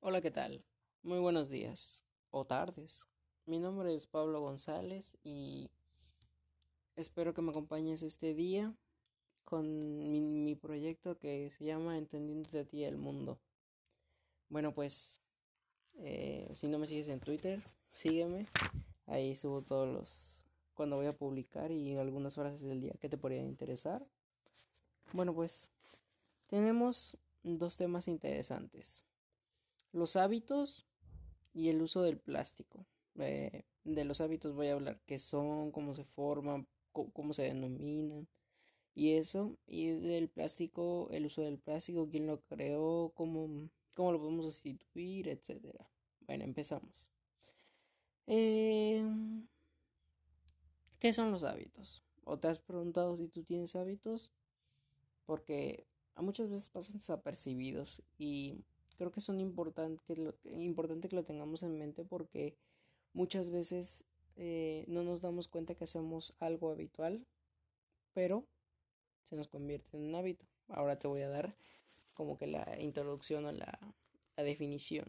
Hola, ¿qué tal? Muy buenos días o tardes. Mi nombre es Pablo González y espero que me acompañes este día con mi, proyecto que se llama Entendiendo de ti el mundo. Bueno, pues eh, si no me sigues en Twitter, sígueme. Ahí subo todos los cuando voy a publicar y algunas frases del día que te podrían interesar. Bueno, pues tenemos dos temas interesantes los hábitos y el uso del plástico. Eh, de los hábitos voy a hablar qué son, cómo se forman, cómo se denominan y eso. Y del plástico, el uso del plástico, quién lo creó, cómo, cómo lo podemos sustituir, etcétera. Bueno, empezamos. Eh, ¿Qué son los hábitos? ¿O te has preguntado si tú tienes hábitos? Porque muchas veces pasan desapercibidos y creo que es un importante que lo, tengamos en mente porque muchas veces eh, no nos damos cuenta que hacemos algo habitual, pero se nos convierte en un hábito. Ahora te voy a dar como que la introducción o la definición.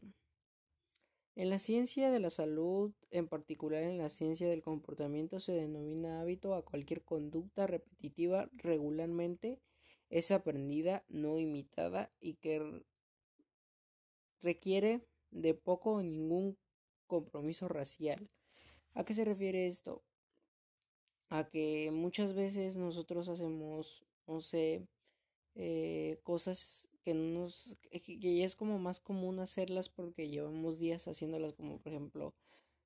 En la ciencia de la salud, en particular en la ciencia del comportamiento, se denomina hábito a cualquier conducta repetitiva regularmente es aprendida, no imitada y que requiere de poco o ningún compromiso racial. ¿A qué se refiere esto? A que muchas veces nosotros hacemos, no sé, eh, cosas que nos que ya es como más común hacerlas porque llevamos días haciéndolas como por ejemplo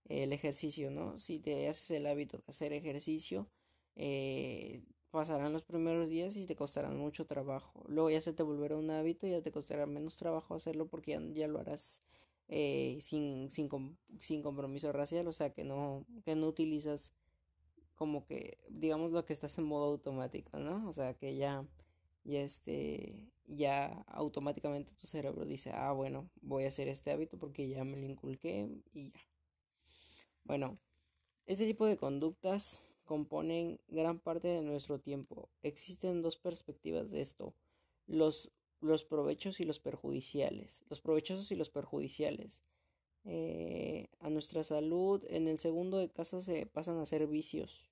el ejercicio no si te haces el hábito de hacer ejercicio eh, pasarán los primeros días y te costarán mucho trabajo. Luego ya se te volverá un hábito y ya te costará menos trabajo hacerlo porque ya, lo harás eh, sin, sin, sin, compromiso racial, o sea que no, que no utilizas como que, digamos lo que estás en modo automático, ¿no? O sea que ya, ya este, ya automáticamente tu cerebro dice, ah, bueno, voy a hacer este hábito porque ya me lo inculqué y ya. Bueno, este tipo de conductas componen gran parte de nuestro tiempo. Existen dos perspectivas de esto, los, los provechos y los perjudiciales. Los provechosos y los perjudiciales. Eh, a nuestra salud, en el segundo de caso se pasan a ser vicios.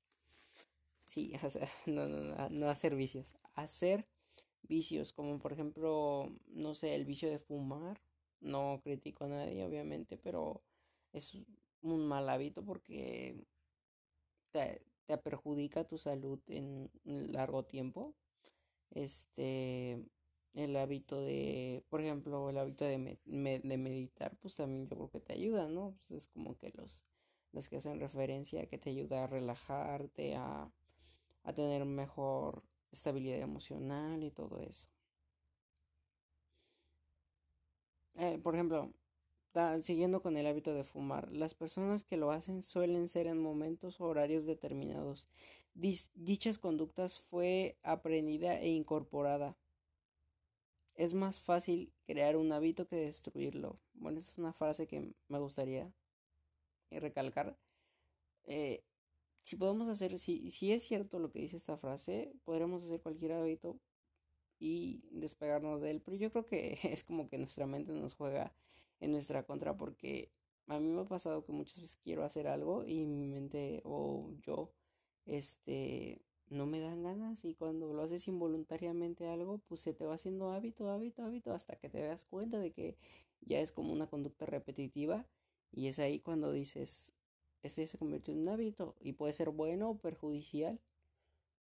Sí, no, no, no a ser vicios, a ser vicios, como por ejemplo, no sé, el vicio de fumar. No critico a nadie, obviamente, pero es un mal hábito porque te perjudica tu salud en largo tiempo. Este, el hábito de, por ejemplo, el hábito de, meditar, pues también yo creo que te ayuda, ¿no? Pues es como que los, los que hacen referencia que te ayuda a relajarte, a, a tener mejor estabilidad emocional y todo eso. Eh, por ejemplo, siguiendo con el hábito de fumar, las personas que lo hacen suelen ser en momentos o horarios determinados. dichas conductas fue aprendida e incorporada. Es más fácil crear un hábito que destruirlo. Bueno, esa es una frase que me gustaría recalcar. Eh, si podemos hacer, si, si es cierto lo que dice esta frase, podremos hacer cualquier hábito y despegarnos de él. Pero yo creo que es como que nuestra mente nos juega en nuestra contra porque a mí me ha pasado que muchas veces quiero hacer algo y mi mente o yo este no me dan ganas y cuando lo haces involuntariamente algo pues se te va haciendo hábito, hábito, hábito hasta que te das cuenta de que ya es como una conducta repetitiva y es ahí cuando dices este se convierte en un hábito y puede ser bueno o perjudicial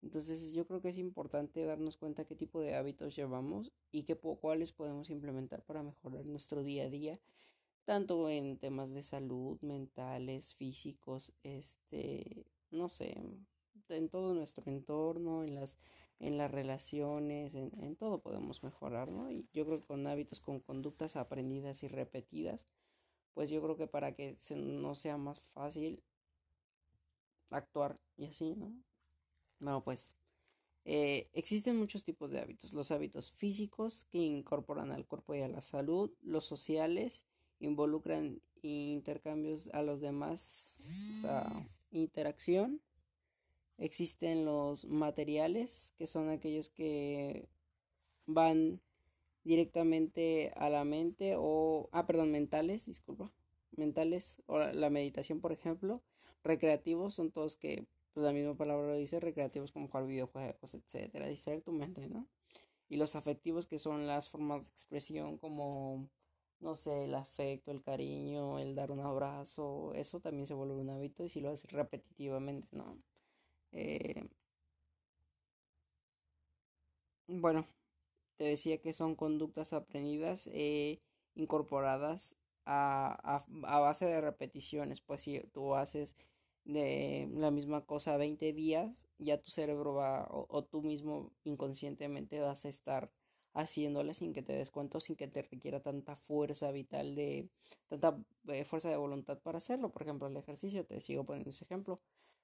entonces yo creo que es importante darnos cuenta qué tipo de hábitos llevamos y qué cuáles podemos implementar para mejorar nuestro día a día, tanto en temas de salud, mentales, físicos, este, no sé, en todo nuestro entorno, en las, en las relaciones, en, en todo podemos mejorar, ¿no? Y yo creo que con hábitos, con conductas aprendidas y repetidas, pues yo creo que para que se, no sea más fácil actuar y así, ¿no? Bueno, pues eh, existen muchos tipos de hábitos. Los hábitos físicos que incorporan al cuerpo y a la salud. Los sociales involucran intercambios a los demás, o sea, interacción. Existen los materiales, que son aquellos que van directamente a la mente o, ah, perdón, mentales, disculpa, mentales o la meditación, por ejemplo. Recreativos son todos que, pues la misma palabra lo dice, recreativos como jugar videojuegos, etcétera, distraer tu mente, ¿no? Y los afectivos que son las formas de expresión como, no sé, el afecto, el cariño, el dar un abrazo, eso también se vuelve un hábito y si lo haces repetitivamente, ¿no? Eh, bueno, te decía que son conductas aprendidas e incorporadas a, a, base de repeticiones. Pues si tú haces de la misma cosa 20 días, ya tu cerebro va o, tú mismo inconscientemente vas a estar haciéndole sin que te des cuenta, sin que te requiera tanta fuerza vital de tanta eh, fuerza de voluntad para hacerlo. Por ejemplo, el ejercicio, te sigo poniendo ese ejemplo.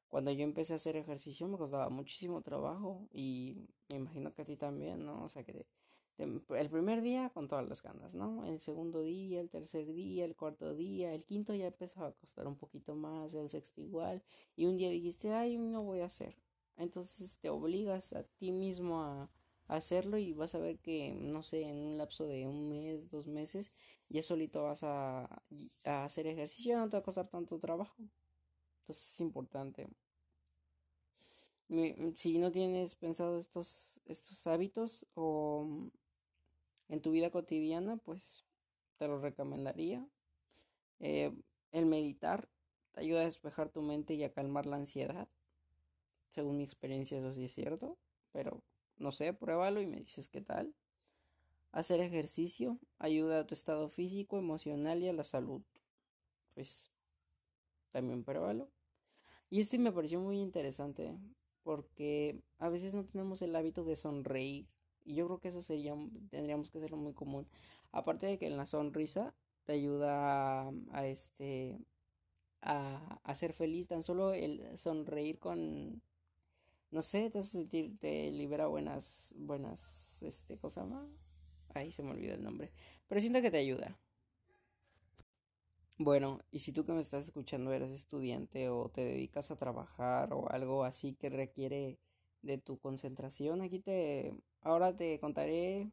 Cuando yo empecé a hacer ejercicio me costaba muchísimo trabajo y me imagino que a ti también, ¿no? O sea, que el primer día con todas las ganas, ¿no? El segundo día, el tercer día, el cuarto día, el quinto ya empezaba a costar un poquito más, el sexto igual, y un día dijiste, ay, no voy a hacer. Entonces te obligas a ti mismo a, hacerlo y vas a ver que, no sé, en un lapso de un mes, dos meses, ya solito vas a, a hacer ejercicio, no te va a costar tanto trabajo. Entonces es importante. Si no tienes pensado estos, estos hábitos o en tu vida cotidiana, pues te lo recomendaría. Eh, el meditar te ayuda a despejar tu mente y a calmar la ansiedad. Según mi experiencia, eso sí es cierto, pero no sé, pruébalo y me dices qué tal. Hacer ejercicio ayuda a tu estado físico, emocional y a la salud. Pues también pruébalo. Y este me pareció muy interesante porque a veces no tenemos el hábito de sonreír y yo creo que eso sería, tendríamos que hacerlo muy común. Aparte de que en la sonrisa te ayuda a, este, a, a, ser feliz, tan solo el sonreír con, no sé, te hace sentir, te libera buenas, buenas, este, cosa más. Ahí se me olvidó el nombre. Pero siento que te ayuda. Bueno, y si tú que me estás escuchando eres estudiante o te dedicas a trabajar o algo así que requiere de tu concentración, aquí te ahora te contaré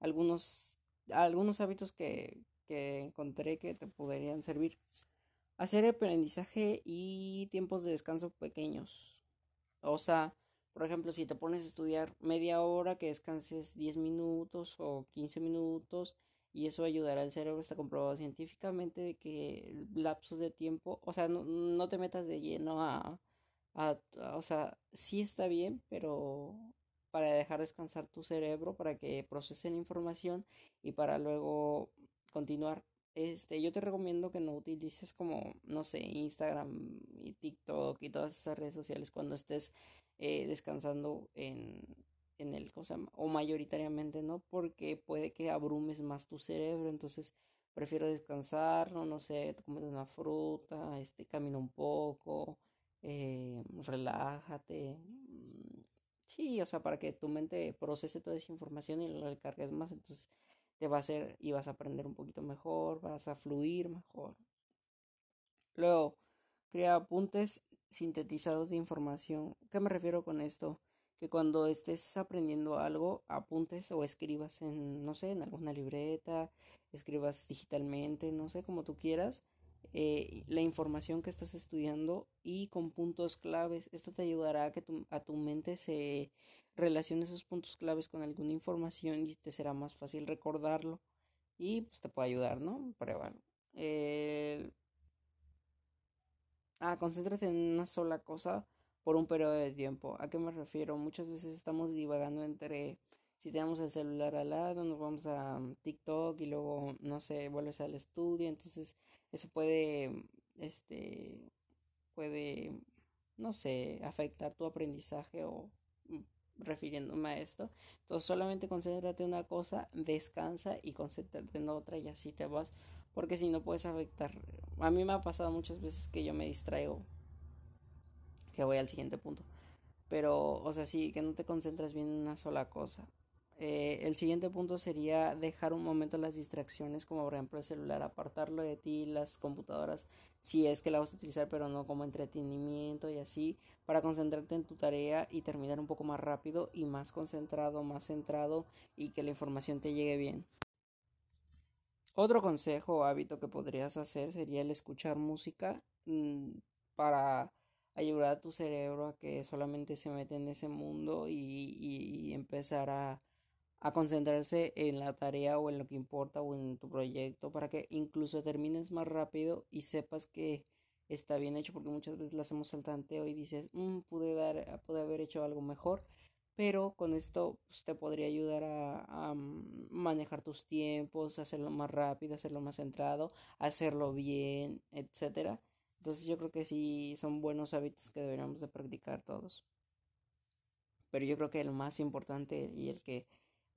algunos, algunos hábitos que, que encontré que te podrían servir. Hacer aprendizaje y tiempos de descanso pequeños. O sea, por ejemplo, si te pones a estudiar media hora, que descanses 10 minutos o 15 minutos y eso ayudará al cerebro, está comprobado científicamente de que lapsos de tiempo, o sea, no, no te metas de lleno a, o sea, sí está bien, pero para dejar descansar tu cerebro, para que procese la información y para luego continuar. Este, yo te recomiendo que no utilices como, no sé, Instagram y TikTok y todas esas redes sociales cuando estés eh, descansando en, en el cosa o mayoritariamente no porque puede que abrumes más tu cerebro entonces prefiero descansar no, no sé comer una fruta este camina un poco eh, relájate. Mm, sí, o sea, para que tu mente procese toda esa información y lo cargues más, entonces te va a hacer y vas a aprender un poquito mejor, vas a fluir mejor. Luego, crea apuntes sintetizados de información. ¿Qué me refiero con esto? Que cuando estés aprendiendo algo, apuntes o escribas en, no sé, en alguna libreta, escribas digitalmente, no sé, como tú quieras, eh, la información que estás estudiando y con puntos claves. Esto te ayudará a que tu, a tu mente se relacione esos puntos claves con alguna información y te será más fácil recordarlo y pues te puede ayudar, ¿no? Pruébalo. Eh... Ah, concéntrate en una sola cosa por un periodo de tiempo. ¿A qué me refiero? Muchas veces estamos divagando entre si tenemos el celular al lado, nos vamos a mm, TikTok y luego, no sé, vuelves al estudio, entonces eso puede, este, puede, no sé, afectar tu aprendizaje o mm, refiriéndome a esto. Entonces solamente concéntrate en una cosa, descansa y concéntrate en otra y así te vas, porque si no puedes afectar. A mí me ha pasado muchas veces que yo me distraigo, que voy al siguiente punto. Pero, o sea, sí, que no te concentras bien en una sola cosa. Eh, el siguiente punto sería dejar un momento las distracciones, como por ejemplo el celular, apartarlo de ti, las computadoras, si es que la vas a utilizar, pero no como entretenimiento y así, para concentrarte en tu tarea y terminar un poco más rápido y más concentrado, más centrado y que la información te llegue bien. Otro consejo o hábito que podrías hacer sería el escuchar música mm, para ayudar a tu cerebro a que solamente se mete en ese mundo y, empezar a, a, concentrarse en la tarea o en lo que importa o en tu proyecto para que incluso termines más rápido y sepas que está bien hecho porque muchas veces lo hacemos saltante y dices mm, pude dar pude haber hecho algo mejor pero con esto pues, te podría ayudar a, mm, manejar tus tiempos, hacerlo más rápido, hacerlo más centrado, hacerlo bien, etcétera. Entonces yo creo que sí son buenos hábitos que deberíamos de practicar todos. Pero yo creo que el más importante y el que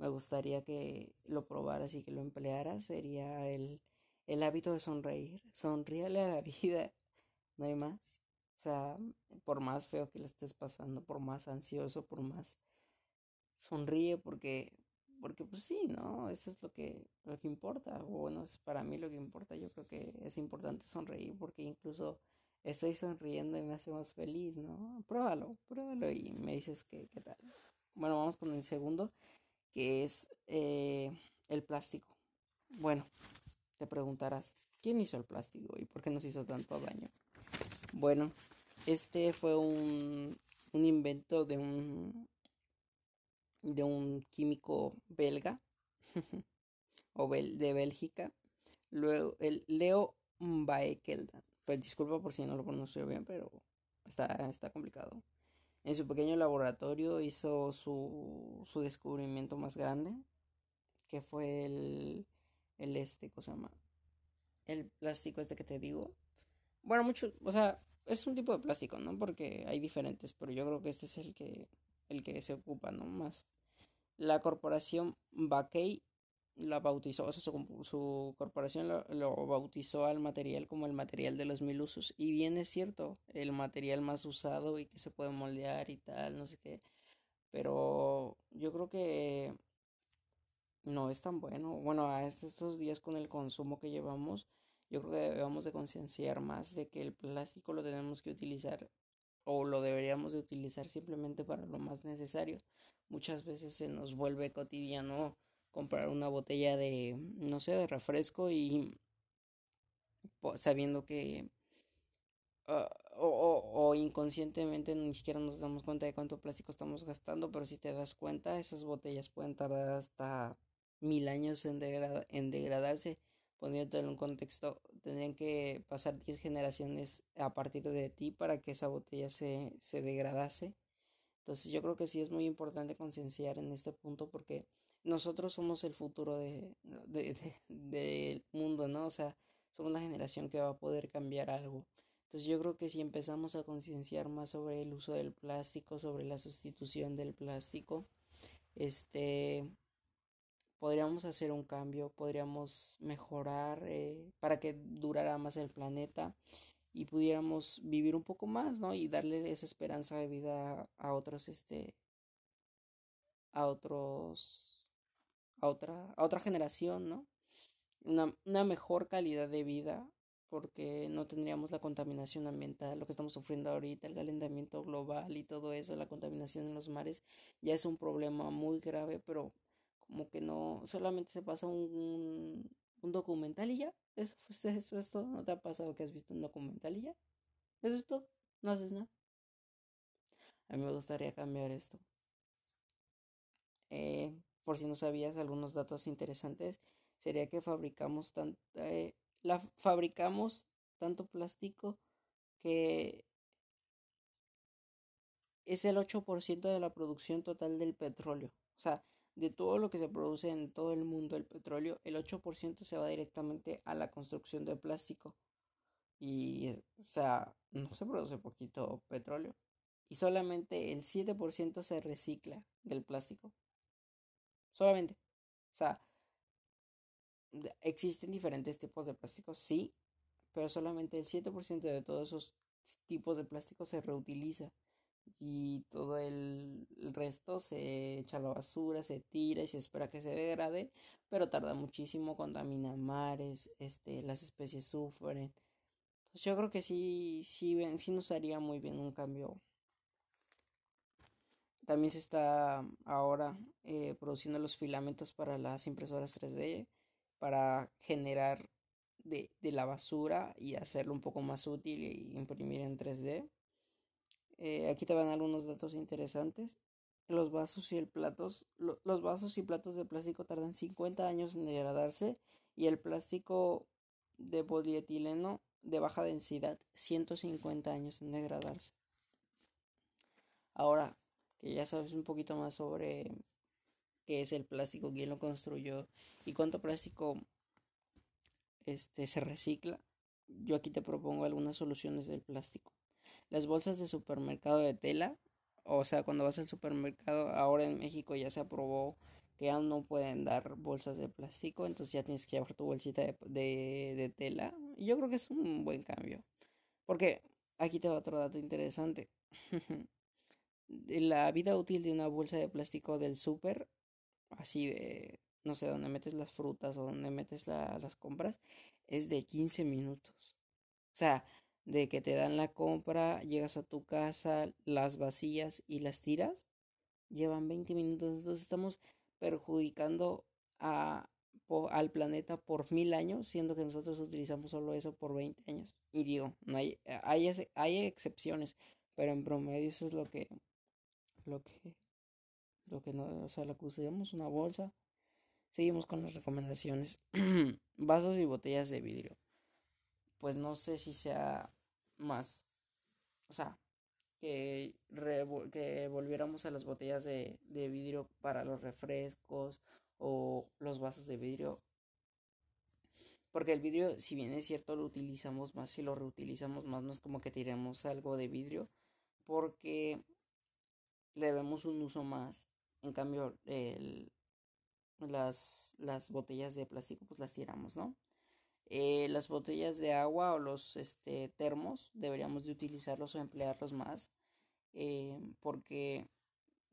me gustaría que lo probaras y que lo emplearas sería el, el hábito de sonreír. Sonríale a la vida, no hay más. O sea, por más feo que le estés pasando, por más ansioso, por más sonríe porque, porque pues sí, ¿no? Eso es lo que, lo que importa. bueno, es para mí lo que importa. Yo creo que es importante sonreír porque incluso estoy sonriendo y me hace más feliz, ¿no? Pruébalo, pruébalo y me dices que, qué tal. Bueno, vamos con el segundo, que es eh, el plástico. Bueno, te preguntarás, ¿quién hizo el plástico y por qué nos hizo tanto daño? Bueno, este fue un, un invento de un de un químico belga o de Bélgica. Luego el Leo Baekeldan. Pues disculpa por si no lo pronuncio bien, pero está, está complicado. En su pequeño laboratorio hizo su, su descubrimiento más grande, que fue el, el este, llama? El plástico este que te digo. Bueno, mucho, o sea, es un tipo de plástico, ¿no? Porque hay diferentes, pero yo creo que este es el que el que se ocupa, ¿no? Más. La corporación Bakey la bautizó, o sea, su, corporación lo, bautizó al material como el material de los mil usos. Y bien es cierto, el material más usado y que se puede moldear y tal, no sé qué. Pero yo creo que no es tan bueno. Bueno, a estos días con el consumo que llevamos, yo creo que debemos de concienciar más de que el plástico lo tenemos que utilizar o lo deberíamos de utilizar simplemente para lo más necesario. Muchas veces se nos vuelve cotidiano comprar una botella de, no sé, de refresco y sabiendo que ah, o, o, inconscientemente ni siquiera nos damos cuenta de cuánto plástico estamos gastando, pero si te das cuenta, esas botellas pueden tardar hasta mil años en, en degradarse poniéndolo en un contexto, tendrían que pasar 10 generaciones a partir de ti para que esa botella se, se degradase. Entonces yo creo que sí es muy importante concienciar en este punto porque nosotros somos el futuro de, de, del mundo, ¿no? O sea, somos la generación que va a poder cambiar algo. Entonces yo creo que si empezamos a concienciar más sobre el uso del plástico, sobre la sustitución del plástico, este, podríamos hacer un cambio, podríamos mejorar eh, para que durara más el planeta y pudiéramos vivir un poco más, ¿no? Y darle esa esperanza de vida a otros, este, a otros, a otra, a otra generación, ¿no? Una, una mejor calidad de vida porque no tendríamos la contaminación ambiental, lo que estamos sufriendo ahorita, el calentamiento global y todo eso, la contaminación en los mares, ya es un problema muy grave, pero como que no, solamente se pasa un, un documental y ya, eso, eso es todo, ¿no te ha pasado que has visto un documental y ya? Eso es todo, no haces nada. A mí me gustaría cambiar esto. Eh, por si no sabías algunos datos interesantes, sería que fabricamos tan, eh, la fabricamos tanto plástico que es el 8% de la producción total del petróleo. O sea, de todo lo que se produce en todo el mundo el petróleo, el 8% se va directamente a la construcción de plástico. Y, o sea, no se produce poquito petróleo. Y solamente el 7% se recicla del plástico. Solamente. O sea, existen diferentes tipos de plásticos, sí, pero solamente el 7% de todos esos tipos de plástico se reutiliza. y todo el, resto se echa a la basura, se tira y se espera que se degrade, pero tarda muchísimo, contamina mares, este, las especies sufren. Entonces yo creo que sí, sí, sí nos haría muy bien un cambio. También se está ahora eh, produciendo los filamentos para las impresoras 3D para generar de, de, la basura y hacerlo un poco más útil y imprimir en 3D. Eh, aquí te van algunos datos interesantes. Los vasos y el platos, los vasos y platos de plástico tardan 50 años en degradarse y el plástico de polietileno de baja densidad 150 años en degradarse. Ahora que ya sabes un poquito más sobre qué es el plástico, quién lo construyó y cuánto plástico este se recicla, yo aquí te propongo algunas soluciones del plástico. Las bolsas de supermercado de tela, o sea, cuando vas al supermercado, ahora en México ya se aprobó que ya no pueden dar bolsas de plástico, entonces ya tienes que llevar tu bolsita de, de, tela. Y yo creo que es un buen cambio. Porque aquí te va otro dato interesante. la vida útil de una bolsa de plástico del súper, así de, no sé, donde metes las frutas o donde metes las compras, es de 15 minutos. O sea, de que te dan la compra, llegas a tu casa, las vacías y las tiras, llevan 20 minutos. Entonces estamos perjudicando a, al planeta por mil años, siendo que nosotros utilizamos solo eso por 20 años. Y digo, no hay, hay, hay excepciones, pero en promedio eso es lo que, lo que, lo que no, o sea, lo que usamos una bolsa. Seguimos con las recomendaciones. Vasos y botellas de vidrio pues no sé si sea más, o sea, que, que volviéramos a las botellas de, de vidrio para los refrescos o los vasos de vidrio. Porque el vidrio, si bien es cierto, lo utilizamos más, si lo reutilizamos más, no es como que tiremos algo de vidrio, porque le vemos un uso más. En cambio, el, las, las botellas de plástico, pues las tiramos, ¿no? Eh, las botellas de agua o los este, termos deberíamos de utilizarlos o emplearlos más eh, porque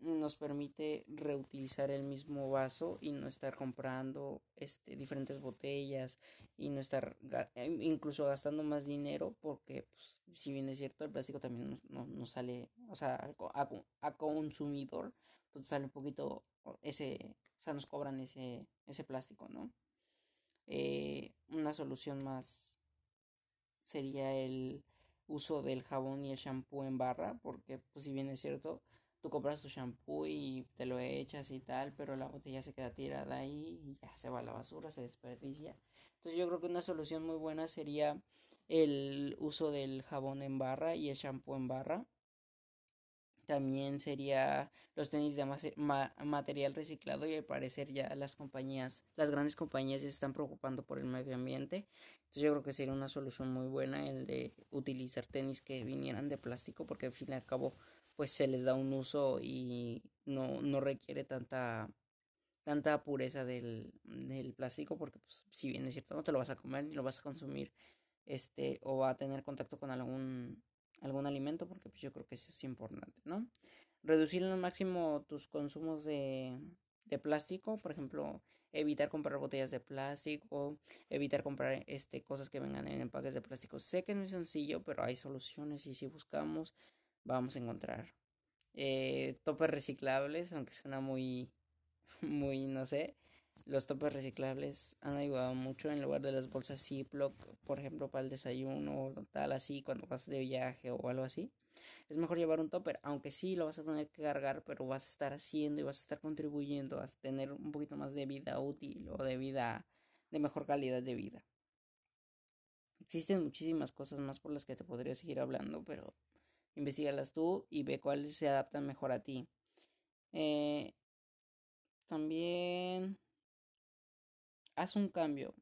nos permite reutilizar el mismo vaso y no estar comprando este, diferentes botellas y no estar eh, incluso gastando más dinero porque pues, si bien es cierto el plástico también nos, sale o sea a, a, consumidor pues sale un poquito ese o sea nos cobran ese ese plástico no eh, una solución más sería el uso del jabón y el shampoo en barra, porque pues si bien es cierto, tú compras tu shampoo y te lo echas y tal, pero la botella se queda tirada ahí y ya se va a la basura, se desperdicia. Entonces yo creo que una solución muy buena sería el uso del jabón en barra y el shampoo en barra también sería los tenis de material reciclado y al parecer ya las compañías, las grandes compañías se están preocupando por el medio ambiente. Entonces yo creo que sería una solución muy buena el de utilizar tenis que vinieran de plástico porque al fin y al cabo pues se les da un uso y no, no requiere tanta tanta pureza del, del plástico porque pues, si bien es cierto no te lo vas a comer ni lo vas a consumir este o va a tener contacto con algún algún alimento, porque pues, yo creo que eso es importante, ¿no? Reducir al máximo tus consumos de, de plástico, por ejemplo, evitar comprar botellas de plástico, evitar comprar este, cosas que vengan en empaques de plástico. Sé que no es sencillo, pero hay soluciones y si buscamos, vamos a encontrar. Eh, topes reciclables, aunque suena muy, muy, no sé, los topes reciclables han ayudado mucho en lugar de las bolsas Ziploc, por ejemplo, para el desayuno o tal así, cuando vas de viaje o algo así. Es mejor llevar un topper, aunque sí lo vas a tener que cargar, pero vas a estar haciendo y vas a estar contribuyendo a tener un poquito más de vida útil o de vida de mejor calidad de vida. Existen muchísimas cosas más por las que te podría seguir hablando, pero investigalas tú y ve cuáles se adaptan mejor a ti. Eh, también haz un cambio.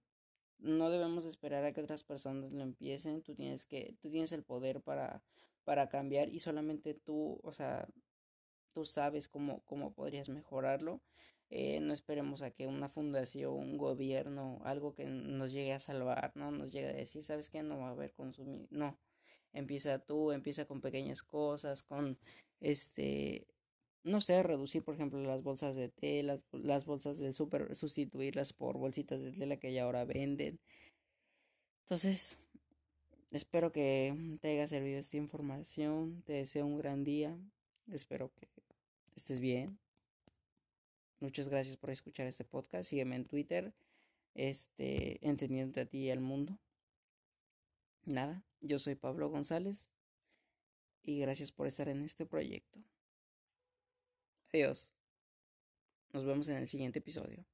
No debemos esperar a que otras personas lo empiecen. Tú tienes que, tú tienes el poder para, para cambiar y solamente tú, o sea, tú sabes cómo, cómo podrías mejorarlo. Eh, no esperemos a que una fundación, un gobierno, algo que nos llegue a salvar, no nos llegue a decir, ¿sabes qué? No va a haber consumir. No. Empieza tú, empieza con pequeñas cosas, con este, no sé, reducir, por ejemplo, las bolsas de tela, las bolsas del súper, sustituirlas por bolsitas de tela que ya ahora venden. Entonces, espero que te haya servido esta información. Te deseo un gran día. Espero que estés bien. Muchas gracias por escuchar este podcast. Sígueme en Twitter, este, entendiendo a ti y al mundo. Nada, yo soy Pablo González y gracias por estar en este proyecto. Adiós. Nos vemos en el siguiente episodio.